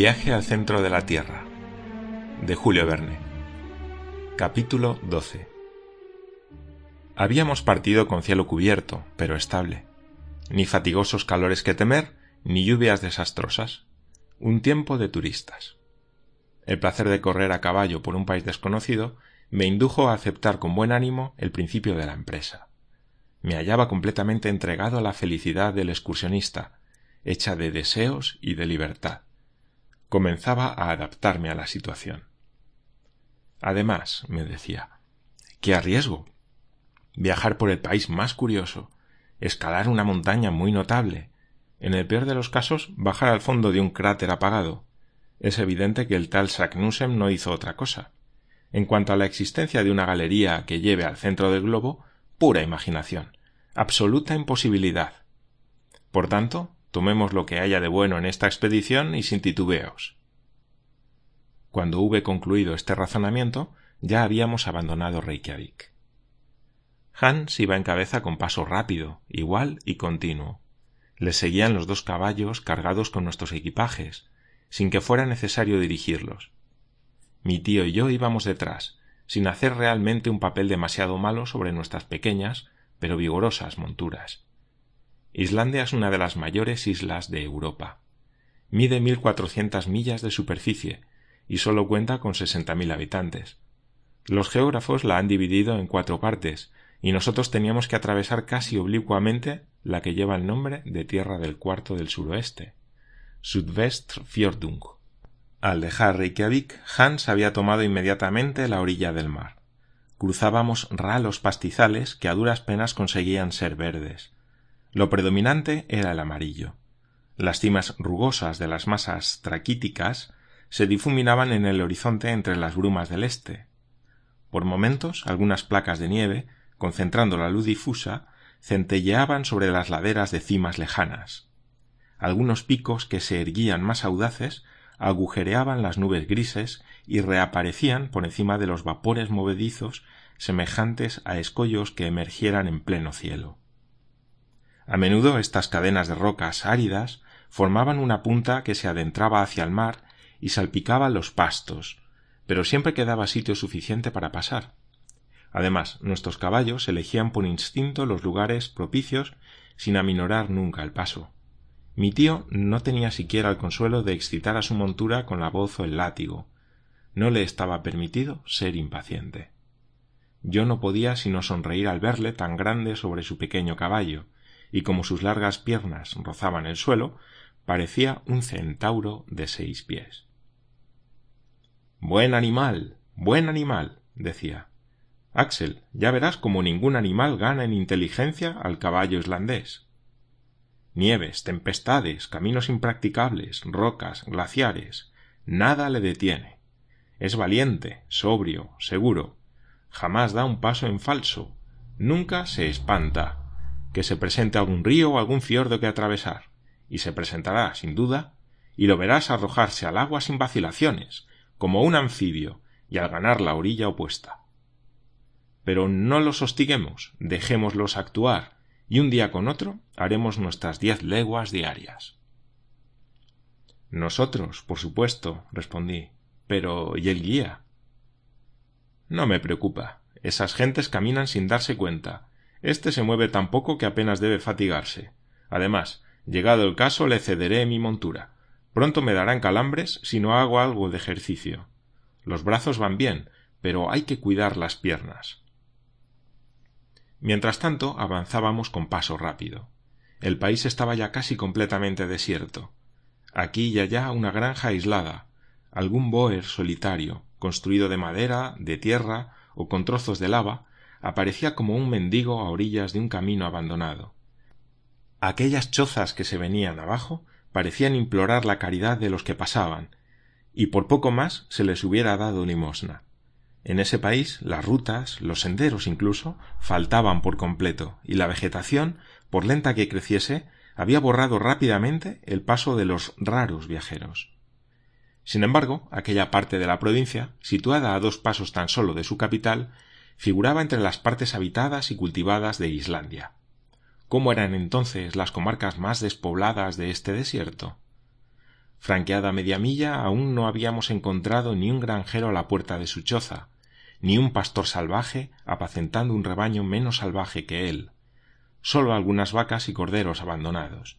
Viaje al centro de la Tierra de Julio Verne Capítulo 12 Habíamos partido con cielo cubierto, pero estable. Ni fatigosos calores que temer, ni lluvias desastrosas. Un tiempo de turistas. El placer de correr a caballo por un país desconocido me indujo a aceptar con buen ánimo el principio de la empresa. Me hallaba completamente entregado a la felicidad del excursionista, hecha de deseos y de libertad. Comenzaba a adaptarme a la situación. Además, me decía, qué arriesgo. Viajar por el país más curioso, escalar una montaña muy notable, en el peor de los casos bajar al fondo de un cráter apagado. Es evidente que el tal Saknussemm no hizo otra cosa. En cuanto a la existencia de una galería que lleve al centro del globo, pura imaginación, absoluta imposibilidad. Por tanto, tomemos lo que haya de bueno en esta expedición y sin titubeos. Cuando hube concluido este razonamiento, ya habíamos abandonado Reykjavik. Hans iba en cabeza con paso rápido, igual y continuo. Le seguían los dos caballos cargados con nuestros equipajes, sin que fuera necesario dirigirlos. Mi tío y yo íbamos detrás, sin hacer realmente un papel demasiado malo sobre nuestras pequeñas pero vigorosas monturas. Islandia es una de las mayores islas de Europa. Mide mil cuatrocientas millas de superficie y solo cuenta con sesenta mil habitantes. Los geógrafos la han dividido en cuatro partes y nosotros teníamos que atravesar casi oblicuamente la que lleva el nombre de Tierra del Cuarto del Suroeste, Sudvestfjordung. Al dejar Reykjavik, Hans había tomado inmediatamente la orilla del mar. Cruzábamos ralos pastizales que a duras penas conseguían ser verdes. Lo predominante era el amarillo. Las cimas rugosas de las masas traquíticas se difuminaban en el horizonte entre las brumas del este. Por momentos algunas placas de nieve, concentrando la luz difusa, centelleaban sobre las laderas de cimas lejanas. Algunos picos que se erguían más audaces agujereaban las nubes grises y reaparecían por encima de los vapores movedizos semejantes a escollos que emergieran en pleno cielo. A menudo estas cadenas de rocas áridas formaban una punta que se adentraba hacia el mar y salpicaba los pastos, pero siempre quedaba sitio suficiente para pasar. Además, nuestros caballos elegían por instinto los lugares propicios sin aminorar nunca el paso. Mi tío no tenía siquiera el consuelo de excitar a su montura con la voz o el látigo. No le estaba permitido ser impaciente. Yo no podía sino sonreír al verle tan grande sobre su pequeño caballo, y como sus largas piernas rozaban el suelo, parecía un centauro de seis pies. Buen animal, buen animal, decía. Axel, ya verás como ningún animal gana en inteligencia al caballo islandés. Nieves, tempestades, caminos impracticables, rocas, glaciares, nada le detiene. Es valiente, sobrio, seguro, jamás da un paso en falso, nunca se espanta, que se presente algún río o algún fiordo que atravesar, y se presentará, sin duda, y lo verás arrojarse al agua sin vacilaciones, como un anfibio, y al ganar la orilla opuesta. Pero no los hostiguemos, dejémoslos actuar, y un día con otro haremos nuestras diez leguas diarias. Nosotros, por supuesto, respondí. Pero ¿y el guía? No me preocupa. Esas gentes caminan sin darse cuenta, este se mueve tan poco que apenas debe fatigarse. Además, llegado el caso, le cederé mi montura. Pronto me darán calambres si no hago algo de ejercicio. Los brazos van bien, pero hay que cuidar las piernas. Mientras tanto, avanzábamos con paso rápido. El país estaba ya casi completamente desierto. Aquí y allá una granja aislada, algún boer solitario, construido de madera, de tierra o con trozos de lava, aparecía como un mendigo a orillas de un camino abandonado. Aquellas chozas que se venían abajo parecían implorar la caridad de los que pasaban, y por poco más se les hubiera dado limosna. En ese país las rutas, los senderos incluso, faltaban por completo, y la vegetación, por lenta que creciese, había borrado rápidamente el paso de los raros viajeros. Sin embargo, aquella parte de la provincia, situada a dos pasos tan solo de su capital, figuraba entre las partes habitadas y cultivadas de Islandia. ¿Cómo eran entonces las comarcas más despobladas de este desierto? Franqueada media milla, aún no habíamos encontrado ni un granjero a la puerta de su choza, ni un pastor salvaje apacentando un rebaño menos salvaje que él, sólo algunas vacas y corderos abandonados.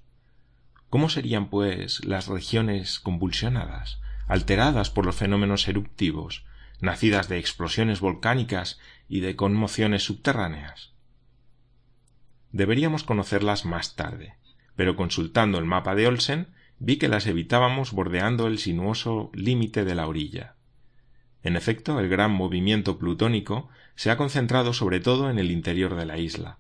¿Cómo serían, pues, las regiones convulsionadas, alteradas por los fenómenos eruptivos, nacidas de explosiones volcánicas y de conmociones subterráneas? Deberíamos conocerlas más tarde, pero consultando el mapa de Olsen vi que las evitábamos bordeando el sinuoso límite de la orilla. En efecto, el gran movimiento plutónico se ha concentrado sobre todo en el interior de la isla.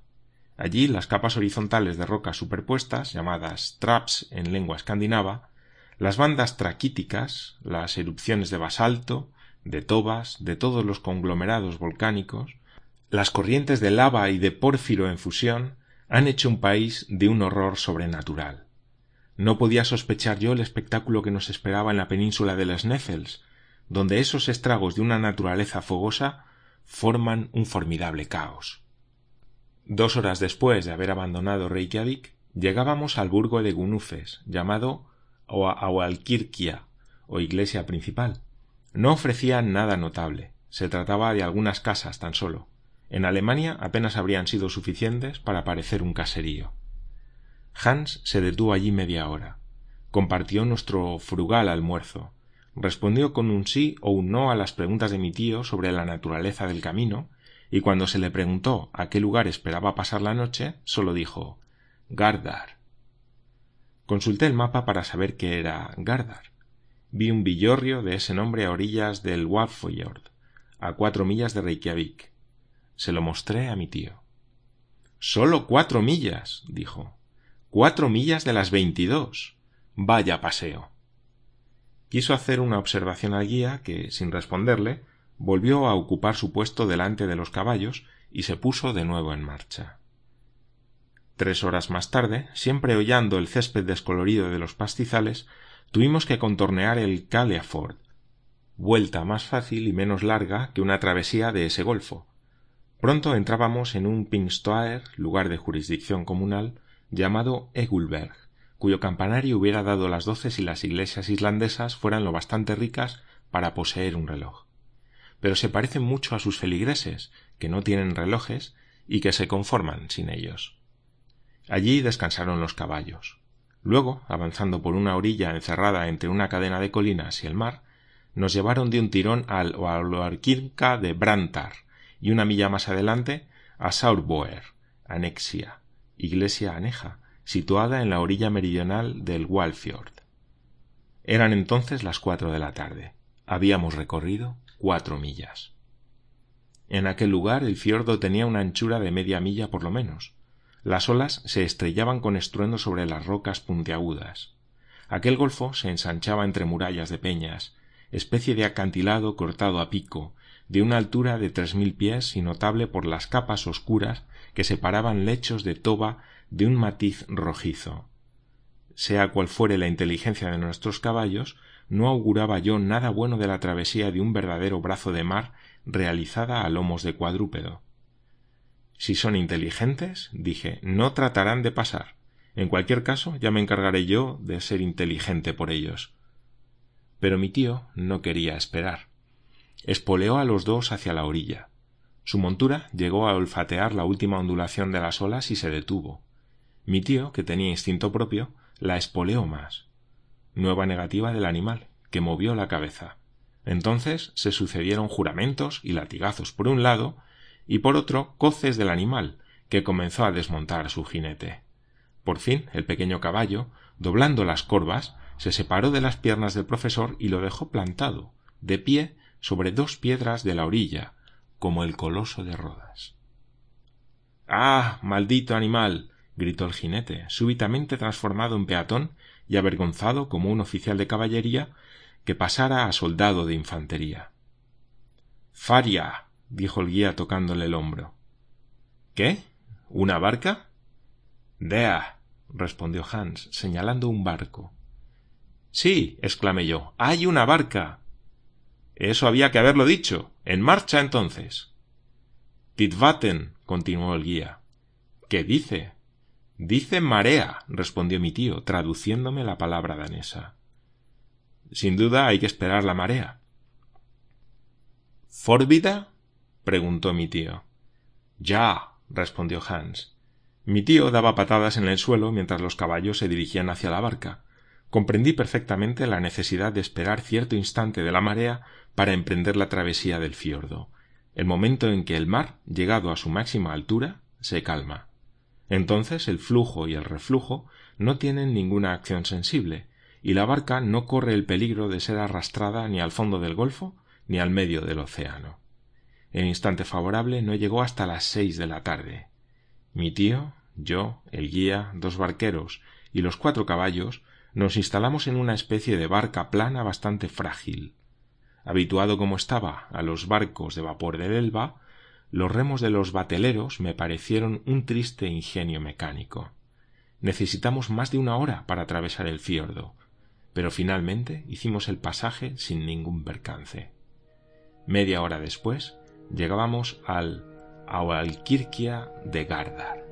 Allí las capas horizontales de rocas superpuestas, llamadas traps en lengua escandinava, las bandas traquíticas, las erupciones de basalto, de tobas, de todos los conglomerados volcánicos, las corrientes de lava y de pórfiro en fusión, han hecho un país de un horror sobrenatural. No podía sospechar yo el espectáculo que nos esperaba en la península de las Neffels, donde esos estragos de una naturaleza fogosa forman un formidable caos. Dos horas después de haber abandonado Reykjavik, llegábamos al burgo de Gunufes, llamado Aualkirkia, o iglesia principal. No ofrecía nada notable. Se trataba de algunas casas tan solo. En Alemania apenas habrían sido suficientes para parecer un caserío. Hans se detuvo allí media hora. Compartió nuestro frugal almuerzo. Respondió con un sí o un no a las preguntas de mi tío sobre la naturaleza del camino, y cuando se le preguntó a qué lugar esperaba pasar la noche, solo dijo Gardar. Consulté el mapa para saber qué era Gardar. Vi un villorrio de ese nombre a orillas del Waldfjord, a cuatro millas de Reykjavik. Se lo mostré a mi tío. Solo cuatro millas, dijo. Cuatro millas de las veintidós. Vaya paseo. Quiso hacer una observación al guía que, sin responderle, volvió a ocupar su puesto delante de los caballos y se puso de nuevo en marcha. Tres horas más tarde, siempre hollando el césped descolorido de los pastizales, tuvimos que contornear el Caleaford, vuelta más fácil y menos larga que una travesía de ese golfo. Pronto entrábamos en un Pingstoaer, lugar de jurisdicción comunal, llamado Egulberg, cuyo campanario hubiera dado las doce si las iglesias islandesas fueran lo bastante ricas para poseer un reloj. Pero se parecen mucho a sus feligreses, que no tienen relojes y que se conforman sin ellos. Allí descansaron los caballos. Luego, avanzando por una orilla encerrada entre una cadena de colinas y el mar, nos llevaron de un tirón al Oaloarquilca de Brantar y una milla más adelante a Saurboer, Anexia, iglesia aneja, situada en la orilla meridional del Walfjord. Eran entonces las cuatro de la tarde. Habíamos recorrido cuatro millas. En aquel lugar el fiordo tenía una anchura de media milla por lo menos. Las olas se estrellaban con estruendo sobre las rocas puntiagudas. Aquel golfo se ensanchaba entre murallas de peñas, especie de acantilado cortado a pico, de una altura de tres mil pies y notable por las capas oscuras que separaban lechos de toba de un matiz rojizo. Sea cual fuere la inteligencia de nuestros caballos, no auguraba yo nada bueno de la travesía de un verdadero brazo de mar realizada a lomos de cuadrúpedo. Si son inteligentes, dije, no tratarán de pasar. En cualquier caso, ya me encargaré yo de ser inteligente por ellos. Pero mi tío no quería esperar. Espoleó a los dos hacia la orilla. Su montura llegó a olfatear la última ondulación de las olas y se detuvo. Mi tío, que tenía instinto propio, la espoleó más. Nueva negativa del animal, que movió la cabeza. Entonces se sucedieron juramentos y latigazos por un lado, y por otro coces del animal, que comenzó a desmontar su jinete. Por fin el pequeño caballo, doblando las corvas, se separó de las piernas del profesor y lo dejó plantado, de pie, sobre dos piedras de la orilla, como el coloso de Rodas. Ah. maldito animal. gritó el jinete, súbitamente transformado en peatón y avergonzado como un oficial de caballería que pasara a soldado de infantería. Faria. Dijo el guía tocándole el hombro. ¿Qué? ¿Una barca? Dea. respondió Hans, señalando un barco. Sí, exclamé yo, hay una barca. Eso había que haberlo dicho. En marcha entonces. Tidvaten, continuó el guía. ¿Qué dice? Dice marea, respondió mi tío, traduciéndome la palabra danesa. Sin duda hay que esperar la marea. ¿Fórbida? Preguntó mi tío. Ya, respondió Hans. Mi tío daba patadas en el suelo mientras los caballos se dirigían hacia la barca. Comprendí perfectamente la necesidad de esperar cierto instante de la marea para emprender la travesía del fiordo, el momento en que el mar, llegado a su máxima altura, se calma. Entonces el flujo y el reflujo no tienen ninguna acción sensible, y la barca no corre el peligro de ser arrastrada ni al fondo del golfo ni al medio del océano. El instante favorable no llegó hasta las seis de la tarde. Mi tío, yo, el guía, dos barqueros y los cuatro caballos nos instalamos en una especie de barca plana bastante frágil. Habituado como estaba a los barcos de vapor del Elba, los remos de los bateleros me parecieron un triste ingenio mecánico. Necesitamos más de una hora para atravesar el fiordo, pero finalmente hicimos el pasaje sin ningún percance. Media hora después llegábamos al Aualquirquia de Gardar.